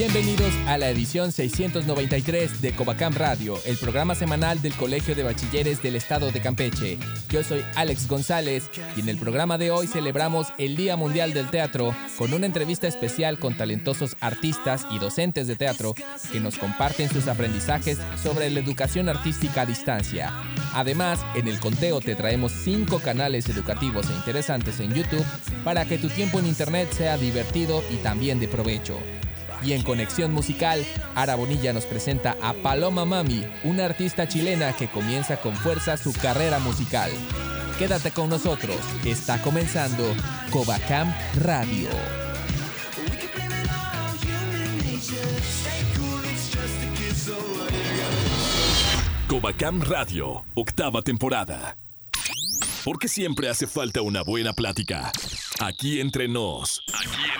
Bienvenidos a la edición 693 de Covacam Radio, el programa semanal del Colegio de Bachilleres del Estado de Campeche. Yo soy Alex González y en el programa de hoy celebramos el Día Mundial del Teatro con una entrevista especial con talentosos artistas y docentes de teatro que nos comparten sus aprendizajes sobre la educación artística a distancia. Además, en el conteo te traemos cinco canales educativos e interesantes en YouTube para que tu tiempo en Internet sea divertido y también de provecho. Y en Conexión Musical, Ara Bonilla nos presenta a Paloma Mami, una artista chilena que comienza con fuerza su carrera musical. Quédate con nosotros, está comenzando Covacam Radio. Covacam Radio, octava temporada. Porque siempre hace falta una buena plática. Aquí entre nos. Aquí.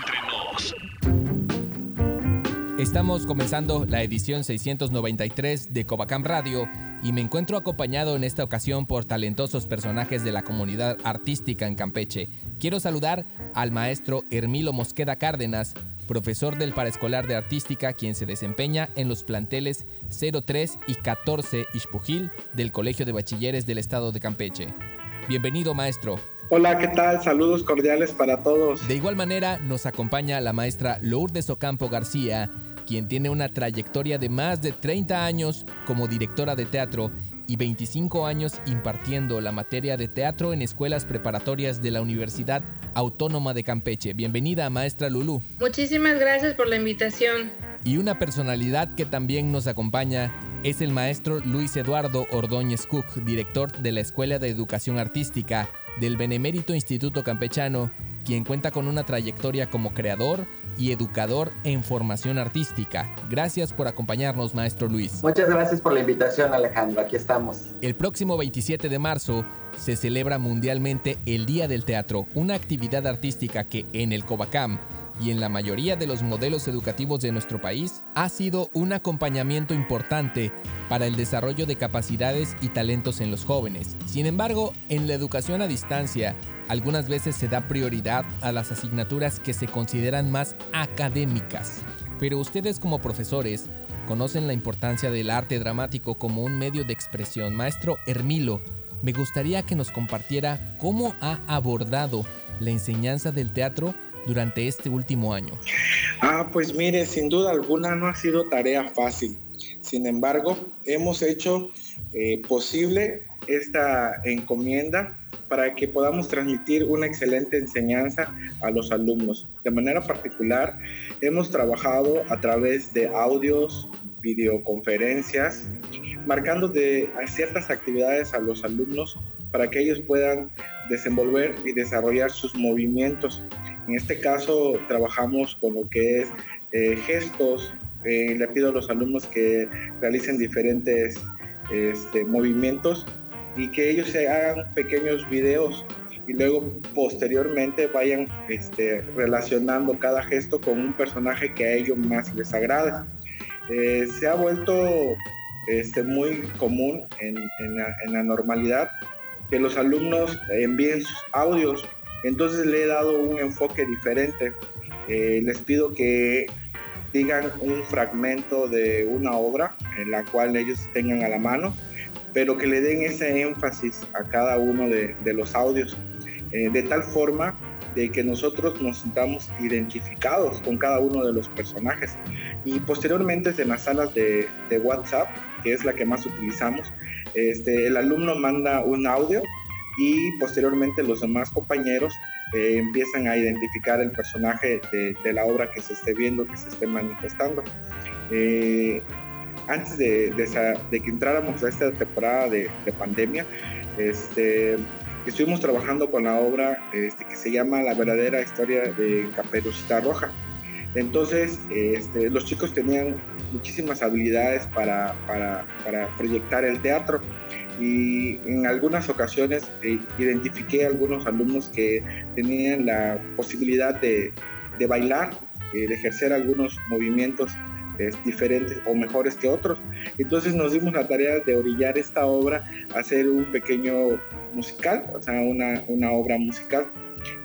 Estamos comenzando la edición 693 de Covacam Radio y me encuentro acompañado en esta ocasión por talentosos personajes de la comunidad artística en Campeche. Quiero saludar al maestro Hermilo Mosqueda Cárdenas, profesor del Paraescolar de Artística, quien se desempeña en los planteles 03 y 14 Ixpujil del Colegio de Bachilleres del Estado de Campeche. Bienvenido, maestro. Hola, ¿qué tal? Saludos cordiales para todos. De igual manera, nos acompaña la maestra Lourdes Ocampo García, quien tiene una trayectoria de más de 30 años como directora de teatro y 25 años impartiendo la materia de teatro en escuelas preparatorias de la Universidad Autónoma de Campeche. Bienvenida, maestra Lulú. Muchísimas gracias por la invitación. Y una personalidad que también nos acompaña es el maestro Luis Eduardo Ordóñez Cook, director de la Escuela de Educación Artística del Benemérito Instituto Campechano, quien cuenta con una trayectoria como creador y educador en formación artística. Gracias por acompañarnos, maestro Luis. Muchas gracias por la invitación, Alejandro. Aquí estamos. El próximo 27 de marzo se celebra mundialmente el Día del Teatro, una actividad artística que en el Covacam y en la mayoría de los modelos educativos de nuestro país ha sido un acompañamiento importante para el desarrollo de capacidades y talentos en los jóvenes. Sin embargo, en la educación a distancia, algunas veces se da prioridad a las asignaturas que se consideran más académicas. Pero ustedes como profesores conocen la importancia del arte dramático como un medio de expresión. Maestro Hermilo, me gustaría que nos compartiera cómo ha abordado la enseñanza del teatro durante este último año? Ah, pues mire, sin duda alguna no ha sido tarea fácil. Sin embargo, hemos hecho eh, posible esta encomienda para que podamos transmitir una excelente enseñanza a los alumnos. De manera particular, hemos trabajado a través de audios, videoconferencias, marcando de ciertas actividades a los alumnos para que ellos puedan desenvolver y desarrollar sus movimientos en este caso trabajamos con lo que es eh, gestos. Eh, le pido a los alumnos que realicen diferentes este, movimientos y que ellos se hagan pequeños videos y luego posteriormente vayan este, relacionando cada gesto con un personaje que a ellos más les agrade. Eh, se ha vuelto este, muy común en, la, normalidad que los alumnos envíen sus audios entonces le he dado un enfoque diferente. Eh, les pido que digan un fragmento de una obra en la cual ellos tengan a la mano, pero que le den ese énfasis a cada uno de, los audios, eh, de tal forma de que nosotros nos sintamos identificados con cada uno de los personajes. Y posteriormente en las salas de, WhatsApp, que es la que más utilizamos, este, el alumno manda un audio y posteriormente los demás compañeros eh, empiezan a identificar el personaje de, la obra que se esté viendo, que se esté manifestando. Eh, antes de, que entráramos a esta temporada de, pandemia, este, estuvimos trabajando con la obra este, que se llama La verdadera historia de Caperucita Roja. Entonces, este, los chicos tenían muchísimas habilidades para, proyectar el teatro y en algunas ocasiones eh, identifiqué algunos alumnos que tenían la posibilidad de, de bailar, eh, de ejercer algunos movimientos eh, diferentes o mejores que otros. Entonces nos dimos la tarea de orillar esta obra hacer un pequeño musical, o sea, una, una obra musical,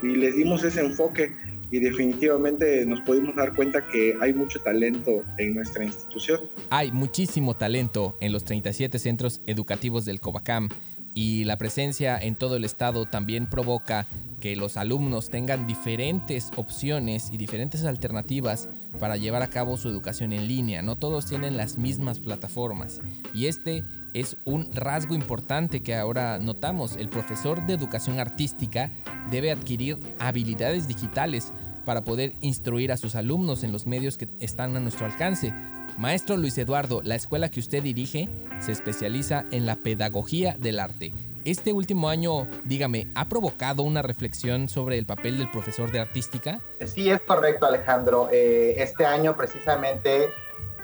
y les dimos ese enfoque y definitivamente nos pudimos dar cuenta que hay mucho talento en nuestra institución. Hay muchísimo talento en los 37 centros educativos del Covacam y la presencia en todo el estado también provoca que los alumnos tengan diferentes opciones y diferentes alternativas para llevar a cabo su educación en línea. No todos tienen las mismas plataformas y este es un rasgo importante que ahora notamos. El profesor de educación artística debe adquirir habilidades digitales para poder instruir a sus alumnos en los medios que están a nuestro alcance. Maestro Luis Eduardo, la escuela que usted dirige se especializa en la pedagogía del arte. Este último año, dígame, ¿ha provocado una reflexión sobre el papel del profesor de artística? Sí, es correcto, Alejandro. Eh, este año precisamente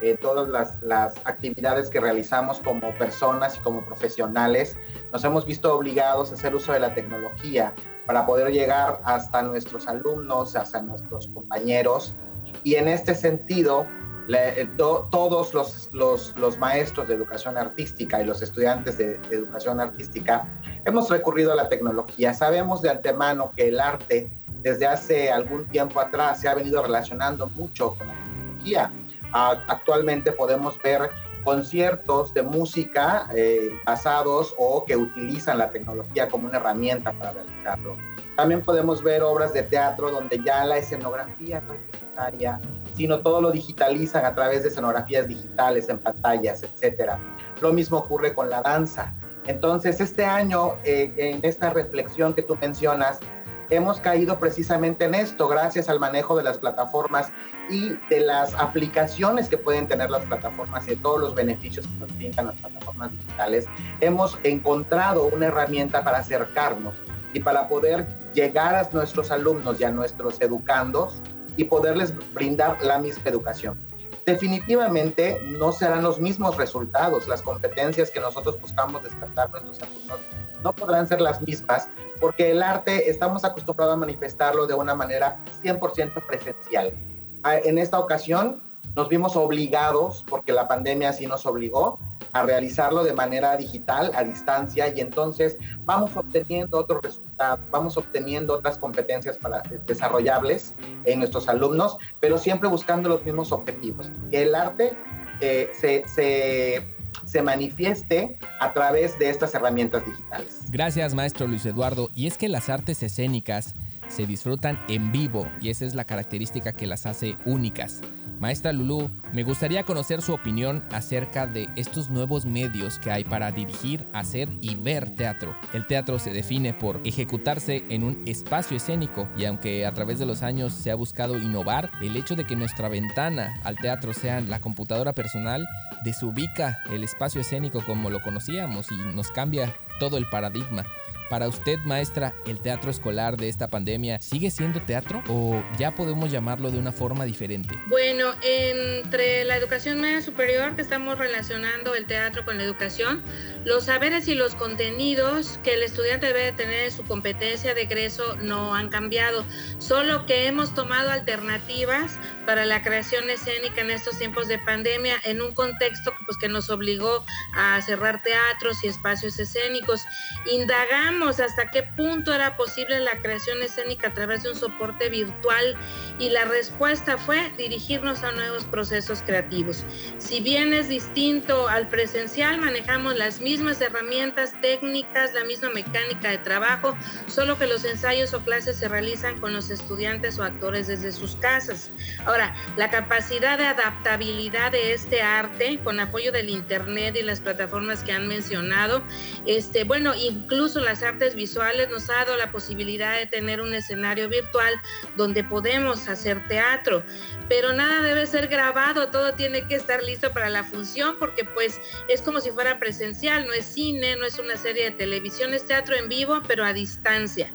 eh, todas las, las, actividades que realizamos como personas y como profesionales, nos hemos visto obligados a hacer uso de la tecnología para poder llegar hasta nuestros alumnos, hasta nuestros compañeros. Y en este sentido, eh, todos los, los, maestros de educación artística y los estudiantes de, de, educación artística hemos recurrido a la tecnología. Sabemos de antemano que el arte desde hace algún tiempo atrás se ha venido relacionando mucho con la tecnología. actualmente podemos ver conciertos de música eh, basados o que utilizan la tecnología como una herramienta para realizarlo. También podemos ver obras de teatro donde ya la escenografía no es necesaria, sino todo lo digitalizan a través de escenografías digitales en pantallas, etc. Lo mismo ocurre con la danza. Entonces, este año, eh, en esta reflexión que tú mencionas, hemos caído precisamente en esto, gracias al manejo de las plataformas y de las aplicaciones que pueden tener las plataformas y de todos los beneficios que nos brindan las plataformas digitales, hemos encontrado una herramienta para acercarnos y para poder llegar a nuestros alumnos y a nuestros educandos y poderles brindar la misma educación. Definitivamente no serán los mismos resultados, las competencias que nosotros buscamos despertar nuestros alumnos no podrán ser las mismas porque el arte estamos acostumbrados a manifestarlo de una manera 100% presencial. Ah, en esta ocasión nos vimos obligados, porque la pandemia así nos obligó, a realizarlo de manera digital, a distancia, y entonces vamos obteniendo otros resultados, vamos obteniendo otras competencias para, desarrollables en nuestros alumnos, pero siempre buscando los mismos objetivos. El arte eh, se se manifieste a través de estas herramientas digitales. Gracias, maestro Luis Eduardo. Y es que las artes escénicas se disfrutan en vivo y esa es la característica que las hace únicas. Maestra Lulú, me gustaría conocer su opinión acerca de estos nuevos medios que hay para dirigir, hacer y ver teatro. El teatro se define por ejecutarse en un espacio escénico y aunque a través de los años se ha buscado innovar, el hecho de que nuestra ventana al teatro sea la computadora personal desubica el espacio escénico como lo conocíamos y nos cambia todo el paradigma. Para usted, maestra, ¿el teatro escolar de esta pandemia sigue siendo teatro o ya podemos llamarlo de una forma diferente? Bueno, entre la educación media superior que estamos relacionando el teatro con la educación, los saberes y los contenidos que el estudiante debe tener en su competencia de egreso no han cambiado, solo que hemos tomado alternativas para la creación escénica en estos tiempos de pandemia en un contexto pues, que nos obligó a cerrar teatros y espacios escénicos. Indagamos hasta qué punto era posible la creación escénica a través de un soporte virtual y la respuesta fue dirigirnos a nuevos procesos creativos. Si bien es distinto al presencial, manejamos las mismas herramientas técnicas, la misma mecánica de trabajo, solo que los ensayos o clases se realizan con los estudiantes o actores desde sus casas. Ahora, la capacidad de adaptabilidad de este arte con apoyo del Internet y las plataformas que han mencionado, este, bueno, incluso las artes visuales nos ha dado la posibilidad de tener un escenario virtual donde podemos hacer teatro, pero nada debe ser grabado, todo tiene que estar listo para la función porque pues es como si fuera presencial, no es cine, no es una serie de televisión, es teatro en vivo, pero a distancia.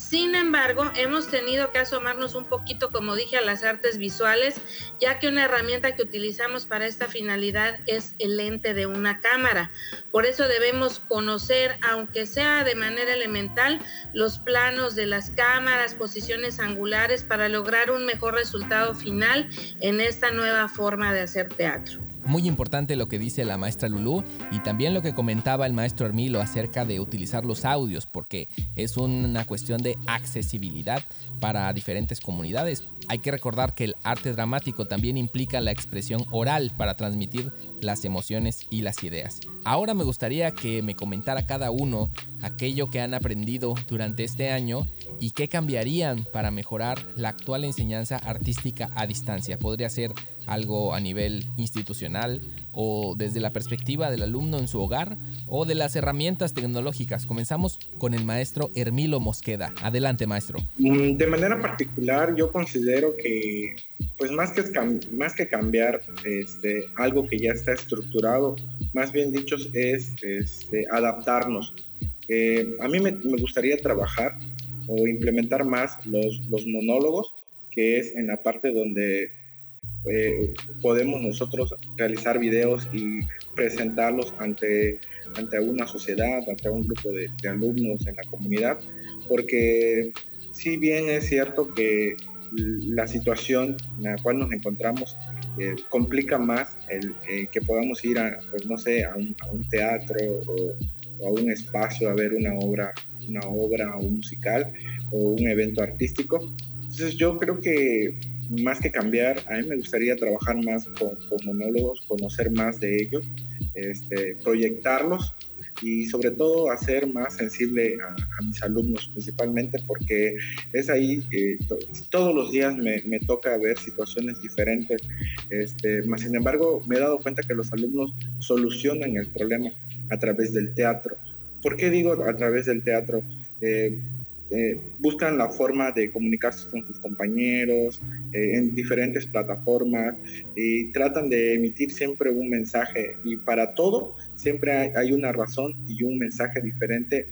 Sin embargo, hemos tenido que asomarnos un poquito, como dije, a las artes visuales, ya que una herramienta que utilizamos para esta finalidad es el lente de una cámara. Por eso debemos conocer, aunque sea de manera elemental, los planos de las cámaras, posiciones angulares, para lograr un mejor resultado final en esta nueva forma de hacer teatro. Muy importante lo que dice la maestra Lulú y también lo que comentaba el maestro Hermilo acerca de utilizar los audios, porque es una cuestión de accesibilidad para diferentes comunidades. Hay que recordar que el arte dramático también implica la expresión oral para transmitir las emociones y las ideas. Ahora me gustaría que me comentara cada uno aquello que han aprendido durante este año y qué cambiarían para mejorar la actual enseñanza artística a distancia. Podría ser algo a nivel institucional o desde la perspectiva del alumno en su hogar o de las herramientas tecnológicas. Comenzamos con el maestro Hermilo Mosqueda. Adelante, maestro. Mm, de manera particular, yo considero que, pues más que, más que cambiar este, algo que ya está estructurado, más bien dicho, es este, adaptarnos. Eh, a mí me, gustaría trabajar o implementar más los, los monólogos, que es en la parte donde eh, podemos nosotros realizar videos y presentarlos ante, ante una sociedad, ante un grupo de, alumnos en la comunidad, porque si bien es cierto que la situación en la cual nos encontramos eh, complica más el eh, que podamos ir a, pues, no sé, a un, teatro o, o, a un espacio a ver una obra, una obra o un musical o un evento artístico. Entonces yo creo que más que cambiar, a mí me gustaría trabajar más con, monólogos, conocer más de ellos, este, proyectarlos y sobre todo hacer más sensible a, mis alumnos principalmente porque es ahí que todos los días me, toca ver situaciones diferentes este, más sin embargo me he dado cuenta que los alumnos solucionan el problema a través del teatro ¿por qué digo a través del teatro? Eh, eh, buscan la forma de comunicarse con sus compañeros eh, en diferentes plataformas y tratan de emitir siempre un mensaje y para todo siempre hay, una razón y un mensaje diferente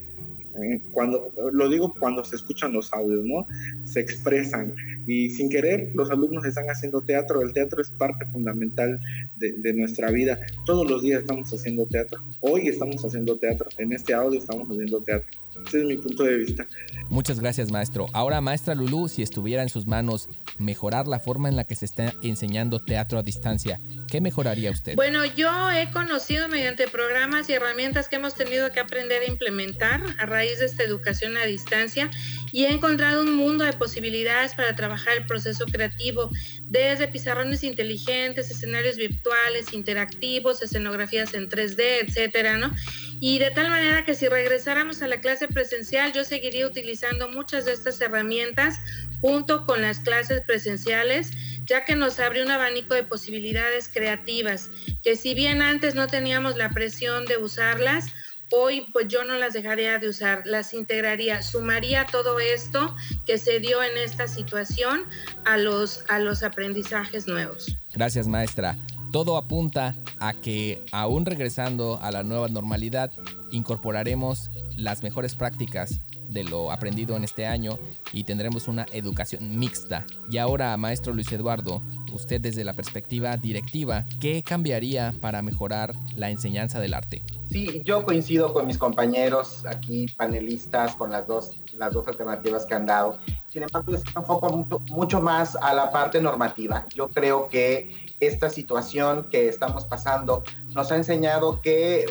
cuando lo digo cuando se escuchan los audios, ¿no? Se expresan y sin querer los alumnos están haciendo teatro. El teatro es parte fundamental de, de, nuestra vida. Todos los días estamos haciendo teatro. Hoy estamos haciendo teatro. En este audio estamos haciendo teatro. Ese es mi punto de vista. Muchas gracias, maestro. Ahora, maestra Lulú, si estuviera en sus manos mejorar la forma en la que se está enseñando teatro a distancia, ¿qué mejoraría usted? Bueno, yo he conocido mediante programas y herramientas que hemos tenido que aprender a implementar a raíz de esta educación a distancia y he encontrado un mundo de posibilidades para trabajar el proceso creativo, desde pizarrones inteligentes, escenarios virtuales, interactivos, escenografías en 3D, etcétera, ¿no? Y de tal manera que si regresáramos a la clase presencial, yo seguiría utilizando muchas de estas herramientas junto con las clases presenciales, ya que nos abre un abanico de posibilidades creativas, que si bien antes no teníamos la presión de usarlas, hoy pues yo no las dejaría de usar, las integraría, sumaría todo esto que se dio en esta situación a los, a los aprendizajes nuevos. Gracias maestra. Todo apunta a que aún regresando a la nueva normalidad, incorporaremos las mejores prácticas de lo aprendido en este año y tendremos una educación mixta. Y ahora, maestro Luis Eduardo, usted desde la perspectiva directiva, ¿qué cambiaría para mejorar la enseñanza del arte? Sí, yo coincido con mis compañeros aquí, panelistas, con las dos, las dos alternativas que han dado. Sin embargo, es un enfoco mucho, mucho más a la parte normativa. Yo creo que esta situación que estamos pasando nos ha enseñado que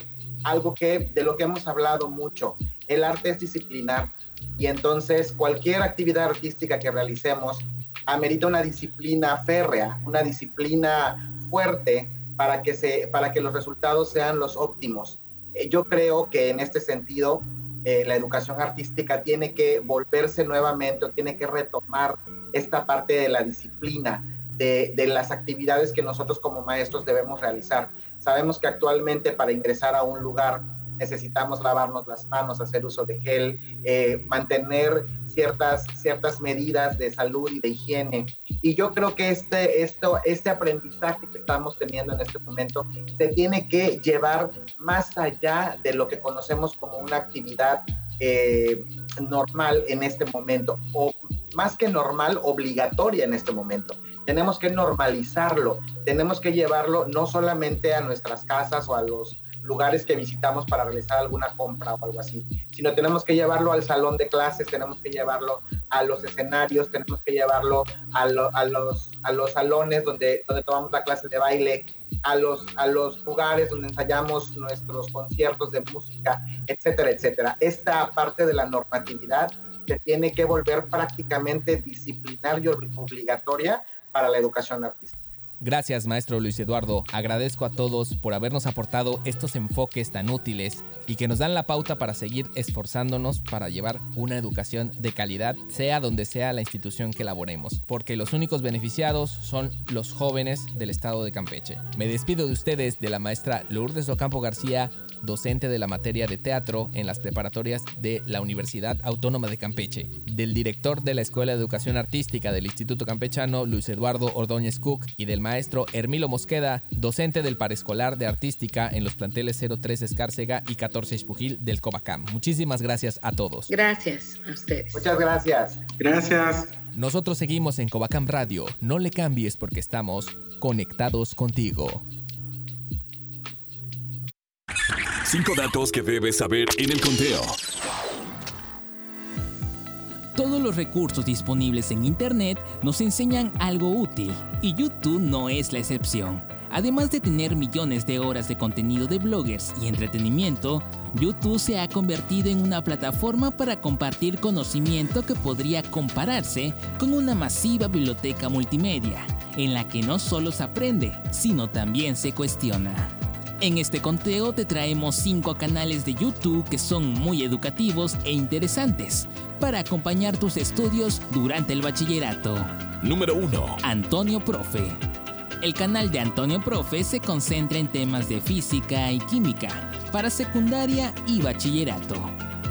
algo que de lo que hemos hablado mucho, el arte es disciplinar y entonces cualquier actividad artística que realicemos amerita una disciplina férrea, una disciplina fuerte para que, se, para que los resultados sean los óptimos. Eh, yo creo que en este sentido eh, la educación artística tiene que volverse nuevamente o tiene que retomar esta parte de la disciplina, de, de, las actividades que nosotros como maestros debemos realizar. Sabemos que actualmente para ingresar a un lugar necesitamos lavarnos las manos, hacer uso de gel, eh, mantener ciertas, ciertas medidas de salud y de higiene. Y yo creo que este, esto, este aprendizaje que estamos teniendo en este momento se tiene que llevar más allá de lo que conocemos como una actividad eh, normal en este momento, o más que normal, obligatoria en este momento. Tenemos que normalizarlo, tenemos que llevarlo no solamente a nuestras casas o a los lugares que visitamos para realizar alguna compra o algo así, sino tenemos que llevarlo al salón de clases, tenemos que llevarlo a los escenarios, tenemos que llevarlo a, los, a los salones donde, donde tomamos la clase de baile, a los, a los lugares donde ensayamos nuestros conciertos de música, etcétera, etcétera. Esta parte de la normatividad se tiene que volver prácticamente disciplinaria y obligatoria para la educación artística. Gracias, maestro Luis Eduardo. Agradezco a todos por habernos aportado estos enfoques tan útiles y que nos dan la pauta para seguir esforzándonos para llevar una educación de calidad, sea donde sea la institución que elaboremos, porque los únicos beneficiados son los jóvenes del estado de Campeche. Me despido de ustedes de la maestra Lourdes Ocampo García docente de la materia de teatro en las preparatorias de la Universidad Autónoma de Campeche, del director de la Escuela de Educación Artística del Instituto Campechano, Luis Eduardo Ordóñez Cook, y del maestro Hermilo Mosqueda, docente del Parescolar de Artística en los planteles 03 Escárcega y 14 Espujil del Cobacam. Muchísimas gracias a todos. Gracias a ustedes. Muchas gracias. Gracias. Nosotros seguimos en Cobacam Radio. No le cambies porque estamos conectados contigo. Cinco datos que debes saber en el conteo. Todos los recursos disponibles en Internet nos enseñan algo útil y YouTube no es la excepción. Además de tener millones de horas de contenido de bloggers y entretenimiento, YouTube se ha convertido en una plataforma para compartir conocimiento que podría compararse con una masiva biblioteca multimedia, en la que no solo se aprende, sino también se cuestiona. En este conteo te traemos 5 canales de YouTube que son muy educativos e interesantes para acompañar tus estudios durante el bachillerato. Número 1. Antonio Profe. El canal de Antonio Profe se concentra en temas de física y química para secundaria y bachillerato.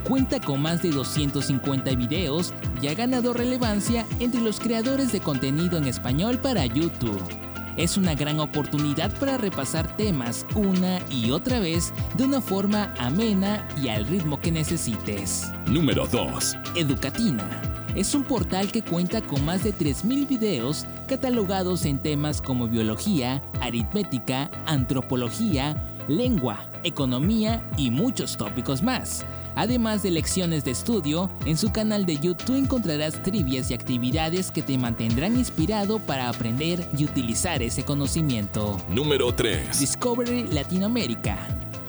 Cuenta con más de 250 videos y ha ganado relevancia entre los creadores de contenido en español para YouTube es una gran oportunidad para repasar temas una y otra vez de una forma amena y al ritmo que necesites. Número 2. Educatina. Es un portal que cuenta con más de 3.000 videos catalogados en temas como biología, aritmética, antropología, lengua, economía y muchos tópicos más. Además de lecciones de estudio, en su canal de YouTube encontrarás trivias y actividades que te mantendrán inspirado para aprender y utilizar ese conocimiento. Número 3. Discovery Latinoamérica.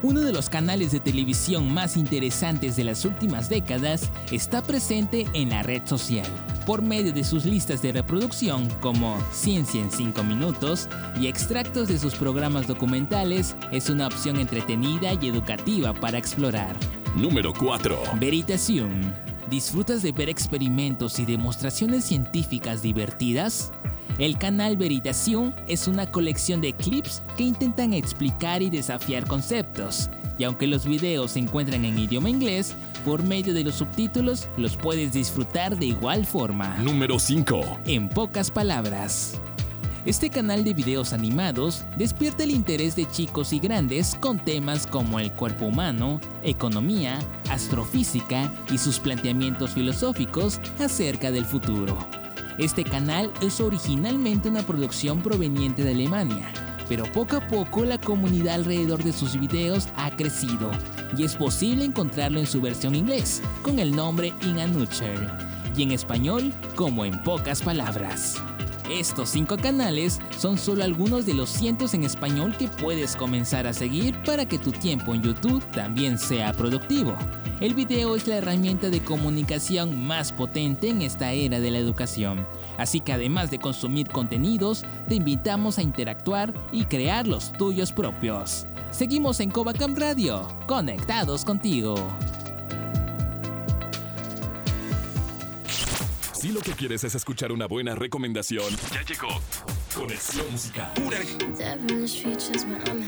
Uno de los canales de televisión más interesantes de las últimas décadas está presente en la red social. Por medio de sus listas de reproducción como Ciencia en 5 minutos y extractos de sus programas documentales, es una opción entretenida y educativa para explorar. Número 4. Veritasium. ¿Disfrutas de ver experimentos y demostraciones científicas divertidas? El canal Veritasium es una colección de clips que intentan explicar y desafiar conceptos. Y aunque los videos se encuentran en idioma inglés, por medio de los subtítulos los puedes disfrutar de igual forma. Número 5. En pocas palabras. Este canal de videos animados despierta el interés de chicos y grandes con temas como el cuerpo humano, economía, astrofísica y sus planteamientos filosóficos acerca del futuro. Este canal es originalmente una producción proveniente de Alemania, pero poco a poco la comunidad alrededor de sus videos ha crecido y es posible encontrarlo en su versión inglés con el nombre In a y en español como en pocas palabras. Estos cinco canales son solo algunos de los cientos en español que puedes comenzar a seguir para que tu tiempo en YouTube también sea productivo. El video es la herramienta de comunicación más potente en esta era de la educación. Así que además de consumir contenidos, te invitamos a interactuar y crear los tuyos propios. Seguimos en Covacam Radio, conectados contigo. Si lo que quieres es escuchar una buena recomendación, ya llegó Conexión Musical.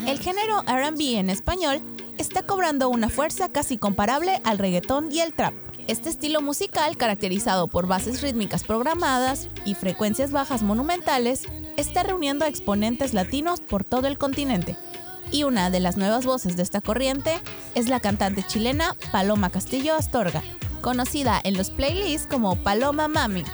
El género RB en español está cobrando una fuerza casi comparable al reggaetón y el trap. Este estilo musical, caracterizado por bases rítmicas programadas y frecuencias bajas monumentales, está reuniendo a exponentes latinos por todo el continente. Y una de las nuevas voces de esta corriente es la cantante chilena Paloma Castillo Astorga, conocida en los playlists como Paloma Mami.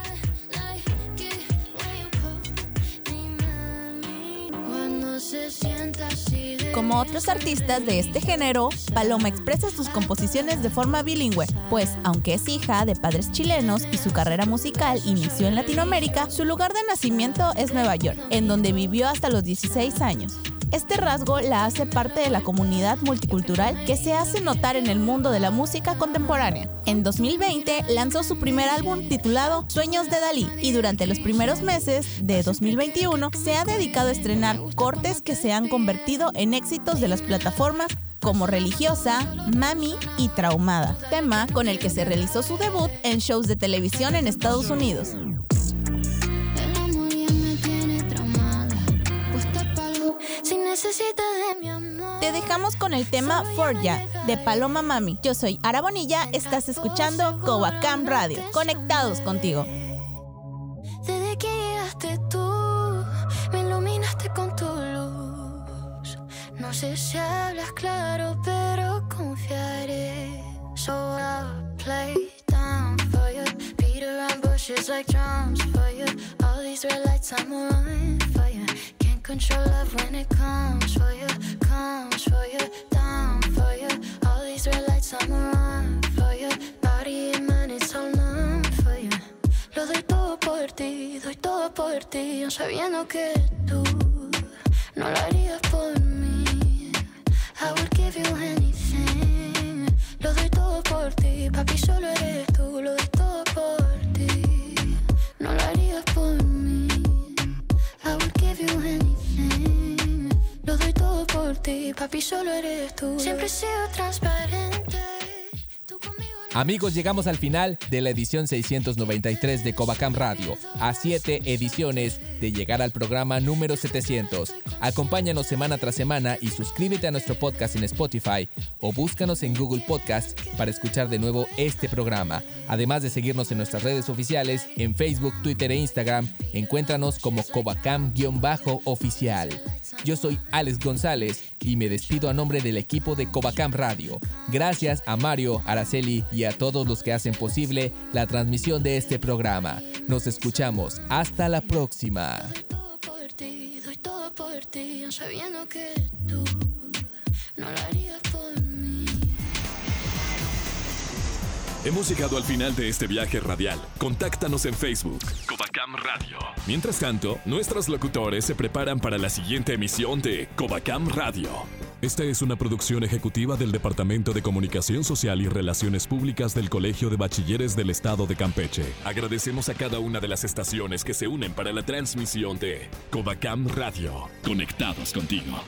Como otros artistas de este género, Paloma expresa sus composiciones de forma bilingüe, pues aunque es hija de padres chilenos y su carrera musical inició en Latinoamérica, su lugar de nacimiento es Nueva York, en donde vivió hasta los 16 años. Este rasgo la hace parte de la comunidad multicultural que se hace notar en el mundo de la música contemporánea. En 2020 lanzó su primer álbum titulado Sueños de Dalí y durante los primeros meses de 2021 se ha dedicado a estrenar cortes que se han convertido en éxitos de las plataformas como Religiosa, Mami y Traumada, tema con el que se realizó su debut en shows de televisión en Estados Unidos. Te dejamos con el tema For Ya de Paloma Mami. Yo soy Ara Bonilla, estás escuchando Covacam Radio. Conectados contigo. Desde que llegaste tú, me iluminaste con tu luz. No sé si hablas claro, pero confiaré. So I'll play down for you. Beat around bushes like drums for you. All these red lights, I'm on. Control love when it comes for you, comes for you, down for you. All these red lights, I'm around for you. Body and mind, it's all numb for you. Lo doy todo por ti, doy todo por ti, sabiendo que tú no lo harías por mí. I would give you anything. Lo doy todo por ti, papi, solo solo eres tú. Siempre he transparente. Amigos, llegamos al final de la edición 693 de Covacam Radio, a siete ediciones de llegar al programa número 700. Acompáñanos semana tras semana y suscríbete a nuestro podcast en Spotify o búscanos en Google Podcast para escuchar de nuevo este programa. Además de seguirnos en nuestras redes oficiales, en Facebook, Twitter e Instagram, encuéntranos como Covacam-oficial. Yo soy Alex González y me despido a nombre del equipo de Covacam Radio. Gracias a Mario, Araceli y a todos los que hacen posible la transmisión de este programa. Nos escuchamos. Hasta la próxima. Hemos llegado al final de este viaje radial. Contáctanos en Facebook, Mientras tanto, nuestros locutores se preparan para la siguiente emisión de Covacam Radio. Esta es una producción ejecutiva del Departamento de Comunicación Social y Relaciones Públicas del Colegio de Bachilleres del Estado de Campeche. Agradecemos a cada una de las estaciones que se unen para la transmisión de Covacam Radio. Conectados contigo.